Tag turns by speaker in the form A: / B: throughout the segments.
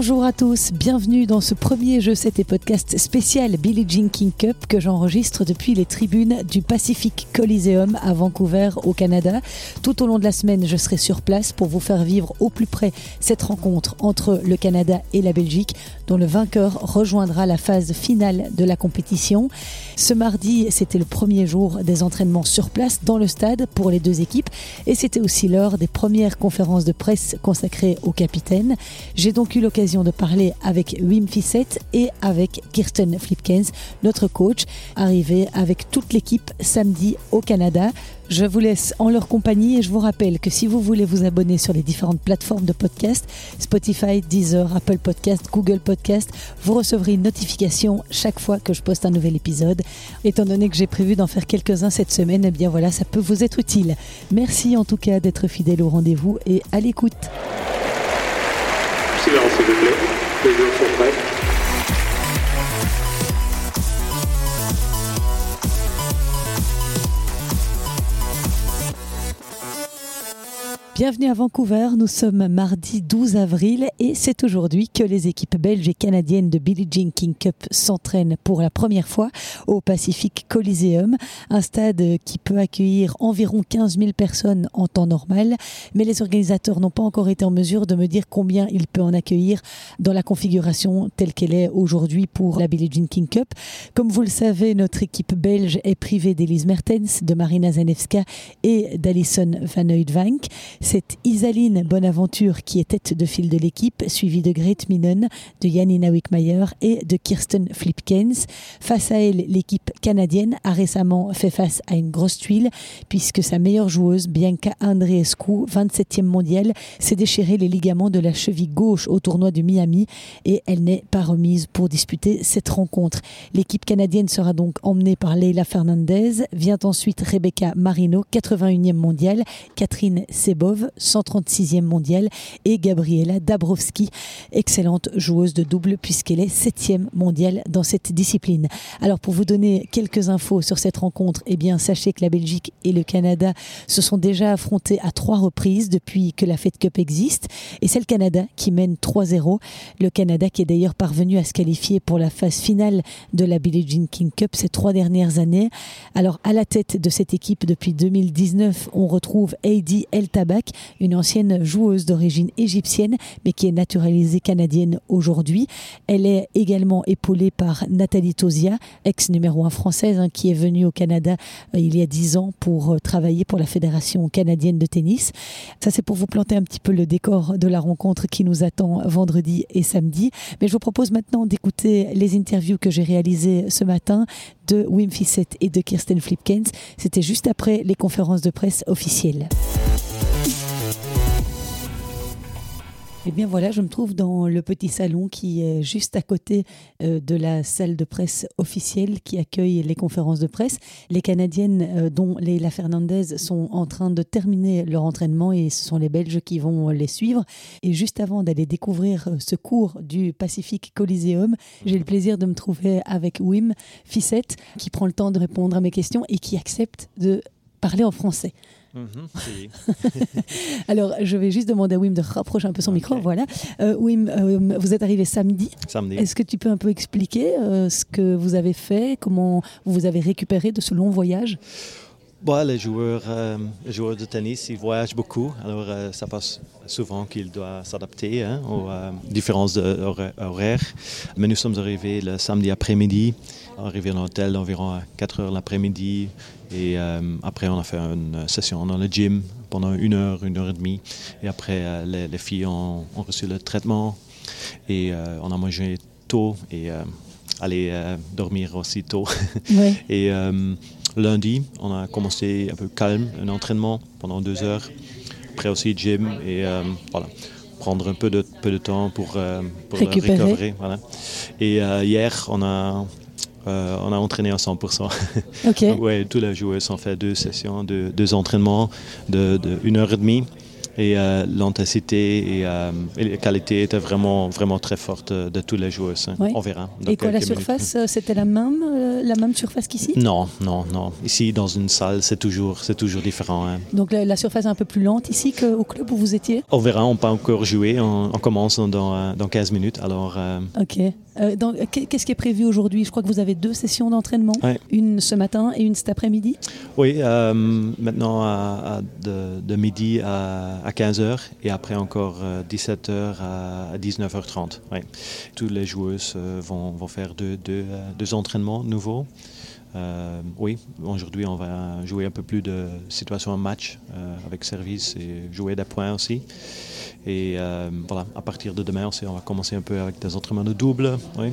A: Bonjour à tous, bienvenue dans ce premier jeu 7 et podcast spécial Billie Jean King Cup que j'enregistre depuis les tribunes du Pacific Coliseum à Vancouver au Canada. Tout au long de la semaine, je serai sur place pour vous faire vivre au plus près cette rencontre entre le Canada et la Belgique dont le vainqueur rejoindra la phase finale de la compétition. Ce mardi, c'était le premier jour des entraînements sur place dans le stade pour les deux équipes et c'était aussi l'heure des premières conférences de presse consacrées au capitaine. J'ai donc eu l'occasion de parler avec Wim Fissette et avec Kirsten Flipkens, notre coach, arrivé avec toute l'équipe samedi au Canada. Je vous laisse en leur compagnie et je vous rappelle que si vous voulez vous abonner sur les différentes plateformes de podcast, Spotify, Deezer, Apple Podcast, Google Podcast, vous recevrez une notification chaque fois que je poste un nouvel épisode. Étant donné que j'ai prévu d'en faire quelques-uns cette semaine, eh bien voilà, ça peut vous être utile. Merci en tout cas d'être fidèle au rendez-vous et à l'écoute.
B: Silence s'il vous plaît, les joueurs sont prêts.
A: Bienvenue à Vancouver, nous sommes mardi 12 avril et c'est aujourd'hui que les équipes belges et canadiennes de Billie Jean King Cup s'entraînent pour la première fois au Pacific Coliseum, un stade qui peut accueillir environ 15 000 personnes en temps normal, mais les organisateurs n'ont pas encore été en mesure de me dire combien il peut en accueillir dans la configuration telle qu'elle est aujourd'hui pour la Billie Jean King Cup. Comme vous le savez, notre équipe belge est privée d'Elise Mertens, de Marina Zanevska et d'Alison Van Oudvank. C'est Isaline Bonaventure qui est tête de file de l'équipe, suivie de Grete Minen, de Janina Wickmayer et de Kirsten Flipkens. Face à elle, l'équipe canadienne a récemment fait face à une grosse tuile puisque sa meilleure joueuse, Bianca Andreescu, 27e mondiale, s'est déchiré les ligaments de la cheville gauche au tournoi de Miami et elle n'est pas remise pour disputer cette rencontre. L'équipe canadienne sera donc emmenée par Leila Fernandez, vient ensuite Rebecca Marino, 81e mondiale, Catherine Sebov, 136e mondiale, et Gabriela Dabrowski, excellente joueuse de double puisqu'elle est 7e mondiale dans cette discipline. Alors pour vous donner quelques infos sur cette rencontre, eh bien sachez que la Belgique et le Canada se sont déjà affrontés à trois reprises depuis que la Fed Cup existe et c'est le Canada qui mène 3-0. Le Canada qui est d'ailleurs parvenu à se qualifier pour la phase finale de la Billie Jean King Cup ces trois dernières années. Alors à la tête de cette équipe depuis 2019, on retrouve Heidi El Tabak une ancienne joueuse d'origine égyptienne, mais qui est naturalisée canadienne aujourd'hui. Elle est également épaulée par Nathalie Tosia, ex numéro 1 française, hein, qui est venue au Canada euh, il y a 10 ans pour euh, travailler pour la Fédération canadienne de tennis. Ça, c'est pour vous planter un petit peu le décor de la rencontre qui nous attend vendredi et samedi. Mais je vous propose maintenant d'écouter les interviews que j'ai réalisées ce matin de Wim Fissette et de Kirsten Flipkens. C'était juste après les conférences de presse officielles. Eh bien voilà, je me trouve dans le petit salon qui est juste à côté euh, de la salle de presse officielle qui accueille les conférences de presse. Les Canadiennes, euh, dont Leila Fernandez, sont en train de terminer leur entraînement et ce sont les Belges qui vont les suivre. Et juste avant d'aller découvrir euh, ce cours du Pacific Coliseum, j'ai le plaisir de me trouver avec Wim Fissette qui prend le temps de répondre à mes questions et qui accepte de parler en français. Mhm, Alors, je vais juste demander à Wim de rapprocher un peu son micro. Voilà. Euh, Wim, euh, vous êtes arrivé samedi.
C: Samedi.
A: Est-ce que tu peux un peu expliquer euh, ce que vous avez fait, comment vous avez récupéré de ce long voyage?
C: Bon, les, joueurs, les joueurs de tennis, ils voyagent beaucoup. Alors, ça passe souvent qu'ils doivent s'adapter hein, aux différences horaires. Mais nous sommes arrivés le samedi après-midi, arrivés dans l'hôtel environ à 4 heures l'après-midi. Et euh, après, on a fait une session dans le gym pendant une heure, une heure et demie. Et après, euh, les, filles ont, reçu le traitement et euh, on a mangé tôt et aller dormir aussi tôt. et lundi, on a commencé un peu calme, un entraînement pendant deux heures. Après aussi gym et voilà prendre un peu de, peu de temps pour, pour récupérer. Voilà. Et hier, on a, euh, on a entraîné à 100%.
A: Ok.
C: ouais, tous les joueurs ont fait deux sessions, deux, entraînements de, une heure et demie. Et euh, l'intensité euh, et, la qualité étaient vraiment, vraiment très forte de tous les joueurs. On verra.
A: Et quoi, la surface, c'était la même euh, la même surface qu'ici?
C: Non, non, non. Ici, dans une salle, c'est toujours, c'est toujours différent. hein.
A: Donc la, la surface est un peu plus lente ici qu'au club où vous étiez?
C: On verra, on peut encore jouer. On, on commence dans, euh, dans 15 minutes. Alors, euh,
A: Ok. Euh, Qu'est-ce qui est prévu aujourd'hui? Je crois que vous avez deux sessions d'entraînement, une ce matin et une cet après-midi.
C: oui, euh, maintenant à, à de, de midi à, à 15h et après encore 17h à, à 19h30. Oui. Tous les joueuses euh, vont, vont faire deux, deux, euh, entraînements nouveaux. Euh, oui, aujourd'hui on va jouer un peu plus de situations en match euh, avec service et jouer des points aussi. Et euh, voilà, à partir de demain aussi, on va commencer un peu avec des entraînements de double. Oui.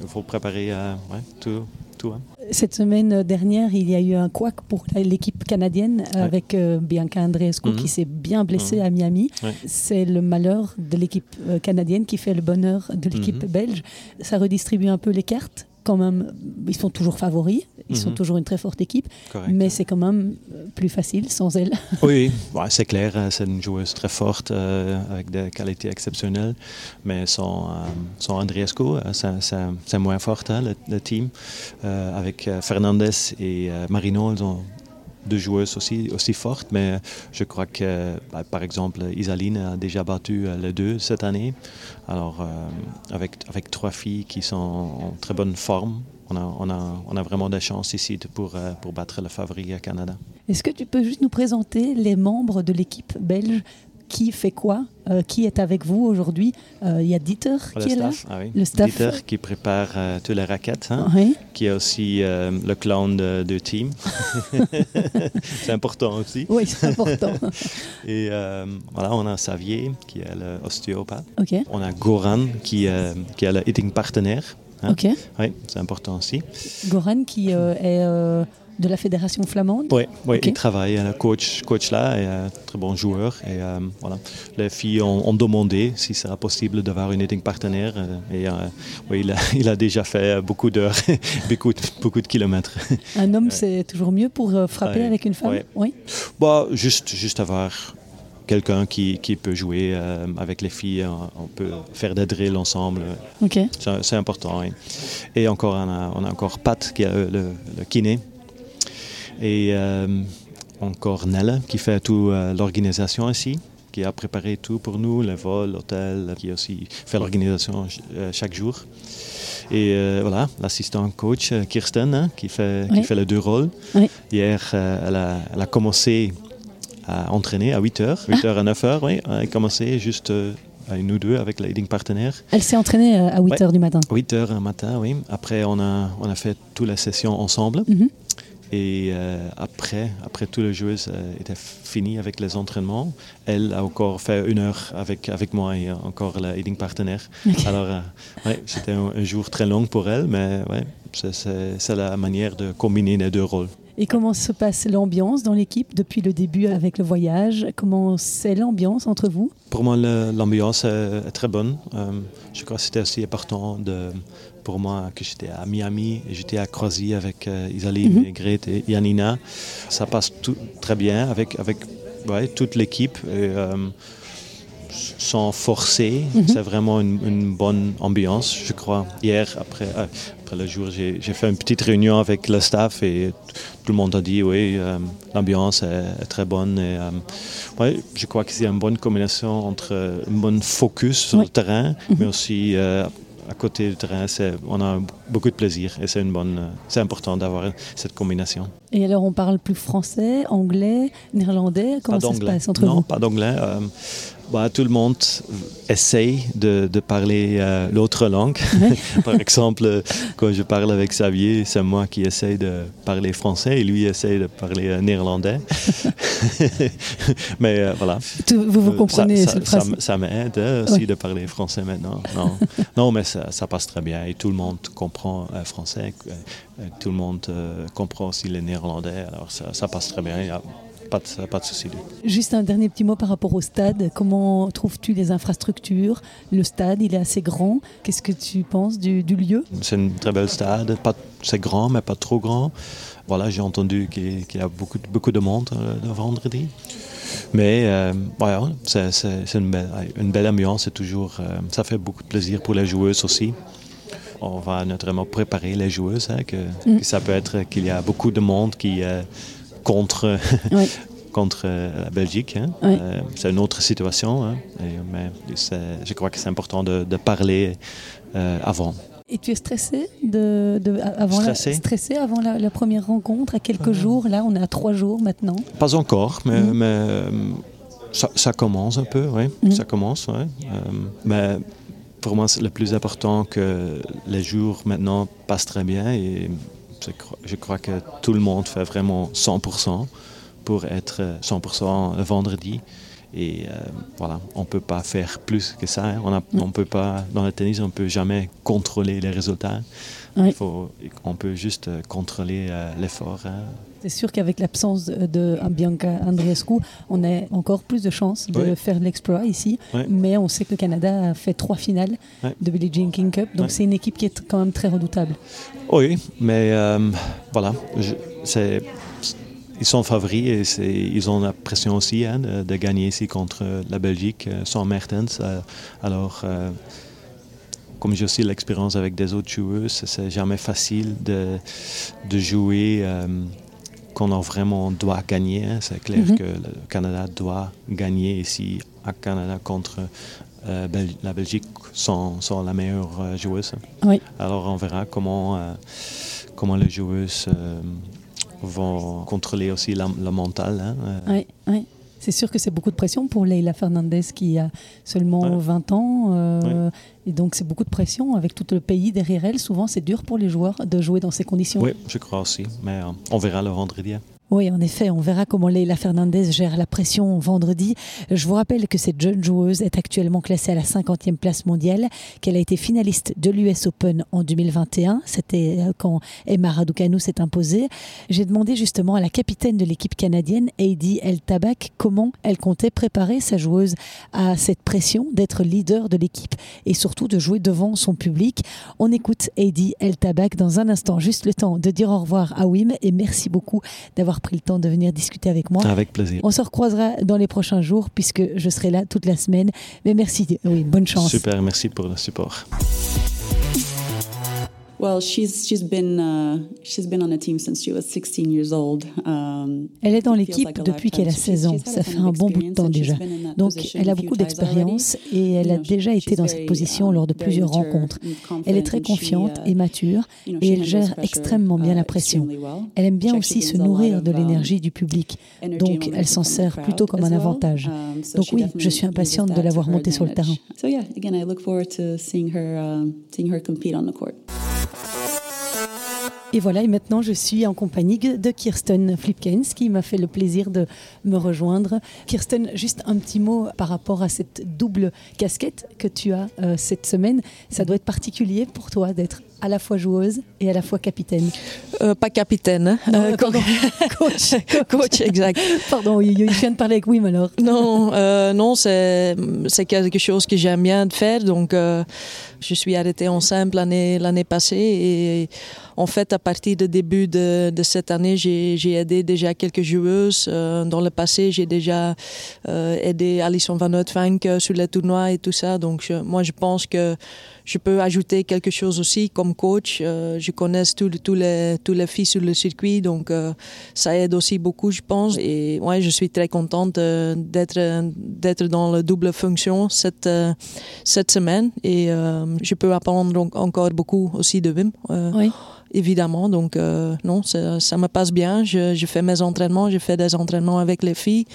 C: Il faut préparer euh, ouais, tout. tout hein.
A: Cette semaine dernière, il y a eu un couac pour l'équipe canadienne
C: Ouais.
A: avec euh, Bianca Andreescu
C: Mhm.
A: qui s'est bien blessée
C: Mhm.
A: à Miami.
C: Ouais.
A: C'est le malheur de l'équipe euh, canadienne qui fait le bonheur de l'équipe
C: Mhm.
A: belge. Ça redistribue un peu les cartes. Quand même, ils sont toujours favoris, ils sont
C: Mhm.
A: toujours une très forte équipe,
C: Correct.
A: mais c'est quand même euh, plus facile sans elle.
C: Oui, ouais, c'est clair, euh, c'est une joueuse très forte euh, avec des qualités exceptionnelles, mais sans, euh, euh, c'est- moins fort hein, le, le team. Avec Fernandez et Marino, ils ont deux joueuses aussi, aussi fortes, mais je crois que, bah, par exemple, Isaline a déjà battu euh, les deux cette année. Alors, euh, avec, avec trois filles qui sont en très bonne forme, on a, on a, on a vraiment des chances ici de- pour, euh, pour battre le favori à Canada.
A: Est-ce que tu peux juste nous présenter les membres de l'équipe belge Qui fait quoi Euh, Qui est avec vous aujourd'hui? Euh, Il y a Dieter
C: Le
A: qui est là
C: ah oui.
A: Le staff.
C: Dieter qui prépare euh, toutes les raquettes, hein,
A: Oui.
C: qui est aussi euh, le clown de, de team. c'est important aussi.
A: Oui, c'est important.
C: Et voilà, on a Xavier qui est l'ostéopathe.
A: ok,
C: On a Goran qui, qui est le eating partenaire. Hein?
A: ok.
C: Oui, c'est important aussi.
A: Goran qui euh, est euh, de la fédération flamande.
C: Oui, oui
A: Ok.
C: il travaille, le coach, coach là, est un très bon joueur. Et euh, voilà, les filles ont, ont demandé si sera possible d'avoir une eating partenaire. euh, et euh, oui, il a, il a déjà fait beaucoup d'heures, beaucoup, de- beaucoup de kilomètres.
A: Un homme, c'est toujours mieux pour euh, frapper avec une femme? Oui.
C: Bah, juste, juste avoir quelqu'un qui, qui peut jouer euh, avec les filles. On, peut faire des drills ensemble. C'est important. Et encore, on a, on a encore Pat qui est le, le- kiné. Et euh, encore Nelle qui fait toute l'organisation ici, qui a préparé tout pour nous, le vol, l'hôtel, qui aussi fait l'organisation euh, chaque jour. Et euh, voilà, l'assistant coach euh, Kirsten, hein, qui, fait, qui fait les deux rôles.
A: Oui.
C: Hier, euh, elle, a, elle a commencé à entraîner à 8h, 8h à 9h, oui. Elle a commencé juste euh, à une ou deux avec la leading partenaire.
A: Elle s'est entraînée euh, à 8
C: Ouais.
A: heures du matin.
C: 8 heures un matin, oui. Après, on a, on a fait toutes les sessions ensemble.
A: Mhm.
C: Et euh, après, après tout le jeu euh, était fini avec les entraînements, elle a encore fait une heure avec, avec moi et encore la leading partenaire. Alors, euh, ouais, c'était un, un jour très long pour elle, mais ouais, c'est la manière de combiner les deux rôles.
A: Et comment se passe l'ambiance dans l'équipe depuis le début avec le voyage? Comment c'est l'ambiance entre vous?
C: Pour moi, l'ambiance est, très bonne. Euh, je crois que c'était aussi important de, pour moi que j'étais à Miami et j'étais à Croatie avec euh, Isaline, et Grete et Janina. Ça passe tout, très bien avec, avec ouais, toute l'équipe. et, euh, sans forcer, c'est vraiment une, une bonne ambiance, je crois. Hier, après, euh, après le jour, j'ai fait une petite réunion avec le staff et tout le monde a dit oui, euh, l'ambiance est, est très bonne. Et, euh, ouais, je crois que c'est une bonne combinaison entre un bon focus sur
A: Oui.
C: le terrain, mais aussi euh, à côté du terrain, on a beaucoup de plaisir et c'est une bonne, c'est important d'avoir cette combination.
A: Et alors, on parle plus français, anglais, néerlandais Comment
C: Pas
A: ça se
C: d'anglais.
A: passe entre
C: non,
A: vous?
C: pas d'anglais. Euh, bah, tout le monde essaye de, de parler euh, l'autre langue. Par exemple, quand je parle avec Xavier, c'est moi qui essaye de parler français et lui essaye de parler euh, néerlandais. Mais euh, voilà.
A: Tout- Vous vous comprenez,
C: ça, ça, ça ça m'aide aussi
A: Oui.
C: de parler français maintenant. Non, non mais ça, passe très bien et tout le monde comprend français. tout le monde comprend aussi le néerlandais. Alors ça passe très bien. Pas de, pas de souci.
A: Juste un dernier petit mot par rapport au stade. Comment trouves-tu les infrastructures? Le stade, il est assez grand. Qu'est-ce que tu penses du, du lieu?
C: C'est une très belle stade. C'est grand, mais pas trop grand. Voilà, j'ai entendu qu'il y a beaucoup, de- beaucoup de monde euh, le vendredi. Mais euh, voilà, c'est c'est- une, belle, une belle ambiance. C'est toujours, euh, ça fait beaucoup de plaisir pour les joueuses aussi. on va naturellement préparer les joueuses, hein, que, mm. que, ça peut être qu'il y a beaucoup de monde qui contre. contre la Belgique. Hein. c'est une autre situation, hein. mais je crois que c'est important de, de parler avant.
A: Et tu es stressé, de, avant, La, stressé? avant la, première rencontre, à quelques jours? Là, on est à trois jours maintenant.
C: Pas encore, mais, mm. euh, ça, commence un peu, oui. Mm. Ça commence, oui. Euh, mais pour moi, c'est le plus important que les jours maintenant passent très bien et je crois que tout le monde fait vraiment 100% pour être 100% vendredi. Et euh, voilà, on ne peut pas faire plus que ça. Hein. On, a, on peut pas, dans le tennis, on ne peut jamais contrôler les résultats. Faut, on peut juste contrôler euh, l'effort. Hein.
A: C'est sûr qu'avec l'absence de Bianca Andreescu, on a encore plus de chances de faire l'exploit ici. Mais on sait que le Canada a fait trois finales de Billie Jean King Cup, donc c'est une équipe qui est quand même très redoutable.
C: Oui, mais euh, voilà, c'est ils sont favoris et ils ont la pression aussi hein, de, gagner ici contre la Belgique euh, sans Mertens. Euh, alors, euh, comme j'ai aussi l'expérience avec des autres joueuses, c'est jamais facile de, de jouer qu'on a vraiment doit gagner. Hein. C'est clair mhm. que le Canada doit gagner ici à Canada contre la Belgique sans, sans, la meilleure joueuse. Oui. Alors on verra comment, comment les joueuses vont contrôler aussi la, mental. Hein,
A: euh. Oui, oui. C'est sûr que c'est beaucoup de pression pour Leila Fernandez qui a seulement 20 ans. Euh, et donc c'est beaucoup de pression avec tout le pays derrière elle. Souvent c'est dur pour les joueurs de jouer dans ces conditions.
C: Oui, je crois aussi. Mais euh, on verra le vendredi.
A: Oui, en effet, on verra comment Leila Fernandez gère la pression vendredi. Je vous rappelle que cette jeune joueuse est actuellement classée à la 50e place mondiale, qu'elle a été finaliste de l'US Open en 2021. C'était euh, quand Emma Raducanu s'est imposée. J'ai demandé justement à la capitaine de l'équipe canadienne, Heidi El Tabak, comment elle comptait préparer sa joueuse à cette pression d'être leader de l'équipe et surtout de jouer devant son public. On écoute Heidi El Tabak dans un instant, juste le temps de dire au revoir à Wim et merci beaucoup d'avoir pris le temps de venir discuter avec moi.
C: Avec plaisir.
A: On se recroisera dans les prochains jours puisque je serai là toute la semaine. Mais merci, oui, bonne chance.
C: Super, merci pour le support.
A: Elle est dans l'équipe depuis qu'elle a 16 ans. Ça fait un bon bout de temps déjà. Donc, elle a beaucoup d'expérience et elle a déjà été dans cette position lors de um, plusieurs rencontres. Elle est très confiante uh, et mature et elle gère extrêmement bien la uh, pression. Elle aime bien aussi se nourrir de um, l'énergie du public. Donc, elle s'en sert plutôt comme un avantage. Donc oui, je suis impatiente de la voir monter sur le terrain. Et voilà, et maintenant je suis en compagnie de Kirsten Flipkens qui m'a fait le plaisir de me rejoindre. Kirsten, juste un petit mot par rapport à cette double casquette que tu as euh, cette semaine. Ça doit être particulier pour toi d'être à la fois joueuse et à la fois capitaine.
D: Euh, pas capitaine, hein.
A: euh, coach.
D: coach, exact.
A: Pardon, il, vient de parler avec Wim alors.
D: Non, non, c'est quelque chose que j'aime bien de faire. Donc, je suis arrêtée en simple l'année passée et en fait, à partir du début de, cette année, j'ai aidé déjà quelques joueuses. Euh, dans le passé, j'ai déjà euh, aidé Alison Van Oudvank euh, sur les tournois et tout ça. Donc, moi, je pense que je peux ajouter quelque chose aussi comme coach. je connais tous les, tous les filles sur le circuit, donc ça aide aussi beaucoup, je pense. Et ouais, je suis très contente d'être dans la double fonction cette, cette semaine. Et je peux apprendre encore beaucoup aussi de Wim.
A: oui
D: évidemment. Donc, euh, non, ça, me passe bien. Je, fais mes entraînements, je fais des entraînements avec les filles.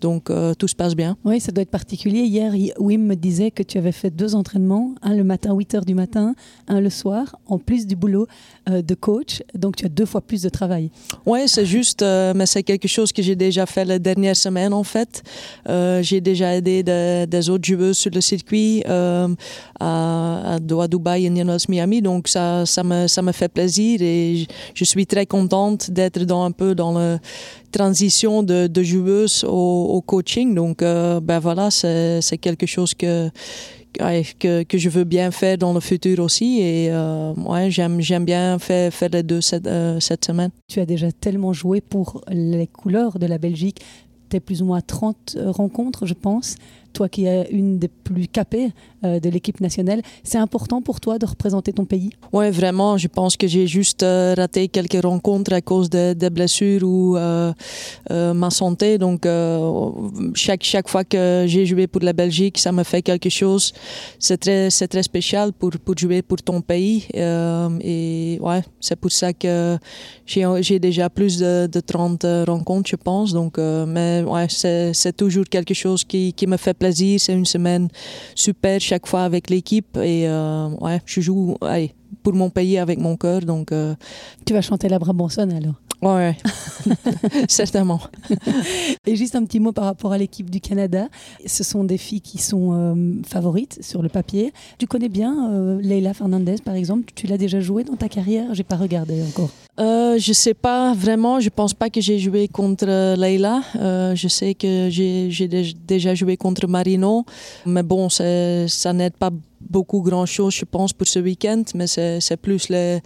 D: Donc, euh, tout se passe bien.
A: Oui, ça doit être particulier. Hier, Wim me disait que tu avais fait deux entraînements, un le matin, 8 h du matin, un le soir, en plus du boulot euh, de coach. Donc, tu as deux fois plus de travail.
D: Oui, c'est juste, mais c'est quelque chose que j'ai déjà fait la dernière semaine, en fait. j'ai déjà aidé des autres joueuses sur le circuit à, à Dubaï et Miami. Donc, ça, ça, me, ça me fait plaisir et je suis très contente d'être dans un peu dans la transition de, joueuse au, coaching. Donc, euh, ben voilà, c'est quelque chose que, que, je veux bien faire dans le futur aussi. Et euh, j'aime bien faire, faire les deux cette, euh, cette semaine.
A: Tu as déjà tellement joué pour les couleurs de la Belgique. Tu es plus ou moins 30 rencontres, je pense. Toi qui es une des plus capées euh, de l'équipe nationale, c'est important pour toi de représenter ton pays?
D: Oui, vraiment. Je pense que j'ai juste euh, raté quelques rencontres à cause des de blessures ou euh, ma santé. Donc, chaque, chaque fois que j'ai joué pour la Belgique, ça me fait quelque chose. C'est très, très spécial pour, pour jouer pour ton pays. et ouais, c'est pour ça que j'ai déjà plus de, de 30 rencontres, je pense. Donc, mais ouais, c'est toujours quelque chose qui, qui me fait plaisir. C'est une semaine super chaque fois avec l'équipe et euh, ouais, je joue pour mon pays avec mon cœur. Donc, euh,
A: Tu vas chanter la Brabançonne alors
D: Ouais, certainement.
A: Et juste un petit mot par rapport à l'équipe du Canada. Ce sont des filles qui sont euh, favorites sur le papier. Tu connais bien euh, Leila Fernandez, par exemple? Tu l'as déjà joué dans ta carrière? J'ai pas regardé encore.
D: Euh, je sais pas vraiment. Je pense pas que j'ai joué contre Leila. Euh, je sais que j'ai déjà joué contre Marino, mais bon, ça n'aide pas beaucoup grand chose, je pense, pour ce week-end, mais c'est plus les,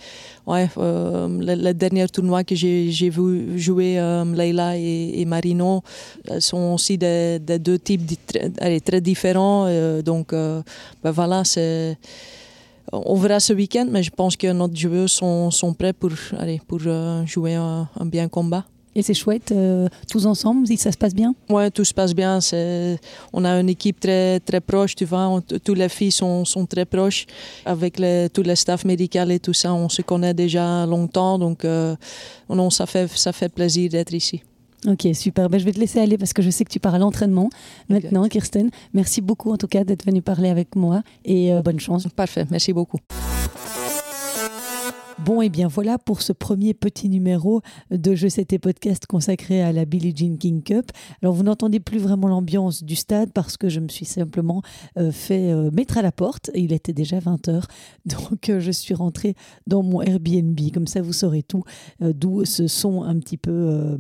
D: ouais, euh, le, tournoi que j'ai vu jouer euh, Leila et, Marino. Sont aussi des, deux types très, très différents. Euh, donc, ben voilà. On verra ce week-end, mais je pense que nos joueurs sont, sont prêts pour, allez, pour jouer un bien combat.
A: Et c'est chouette, euh, tous ensemble, ça se passe bien?
D: Oui, tout se passe bien. On a une équipe très, très proche, tu vois. toutes les filles sont, sont très proches. Avec les, tout le staff médical et tout ça, on se connaît déjà longtemps. Donc, euh, non, ça, fait, ça fait plaisir d'être ici.
A: Ok, super. Ben, je vais te laisser aller parce que je sais que tu pars à l'entraînement maintenant, Kirsten. Merci beaucoup en tout cas d'être venu parler avec moi et euh, bonne chance.
D: Parfait, merci beaucoup.
A: Bon, et bien voilà pour ce premier petit numéro de Je sais tes podcasts consacré à la Billie Jean King Cup. Alors, vous n'entendez plus vraiment l'ambiance du stade parce que je me suis simplement euh, fait euh, mettre à la porte. Il était déjà 20h. Donc, euh, je suis rentrée dans mon Airbnb. Comme ça, vous saurez tout, d'où ce son un petit peu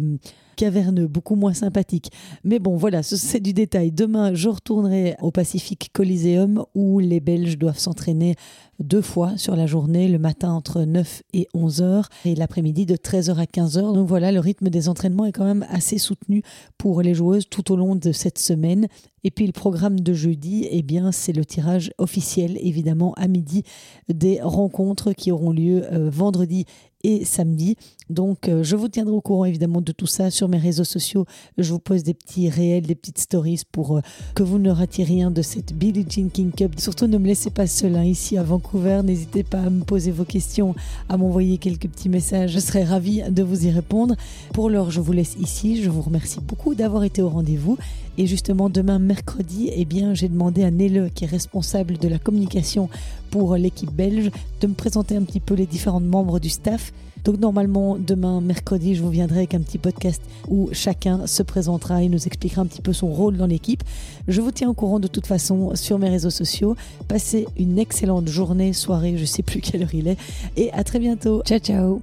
A: caverneux, beaucoup moins sympathique. Mais bon, voilà, c'est du détail. Demain, je retournerai au Pacific Coliseum où les Belges doivent s'entraîner deux fois sur la journée, le matin entre 9 et 11 heures et l'après-midi de 13h à 15 heures. Donc voilà, le rythme des entraînements est quand même assez soutenu pour les joueuses tout au long de cette semaine. Et puis le programme de jeudi, eh bien, c'est le tirage officiel, évidemment, à midi des rencontres qui auront lieu euh, vendredi et samedi. Donc, euh, je vous tiendrai au courant évidemment de tout ça sur mes réseaux sociaux. Je vous pose des petits réels, des petites stories pour euh, que vous ne ratiez rien de cette Billie Jean King Cup. Surtout, ne me laissez pas seul hein, ici à Vancouver. N'hésitez pas à me poser vos questions, à m'envoyer quelques petits messages. Je serai ravie de vous y répondre. Pour l'heure, je vous laisse ici. Je vous remercie beaucoup d'avoir été au rendez-vous. Et justement, demain, mercredi, eh bien, j'ai demandé à Nele, qui est responsable de la communication pour l'équipe belge, de me présenter un petit peu les différents membres du staff. Donc normalement, demain, mercredi, je vous viendrai avec un petit podcast où chacun se présentera et nous expliquera un petit peu son rôle dans l'équipe. Je vous tiens au courant de toute façon sur mes réseaux sociaux. Passez une excellente journée, soirée, je sais plus quelle heure il est. Et à très bientôt. Ciao, ciao.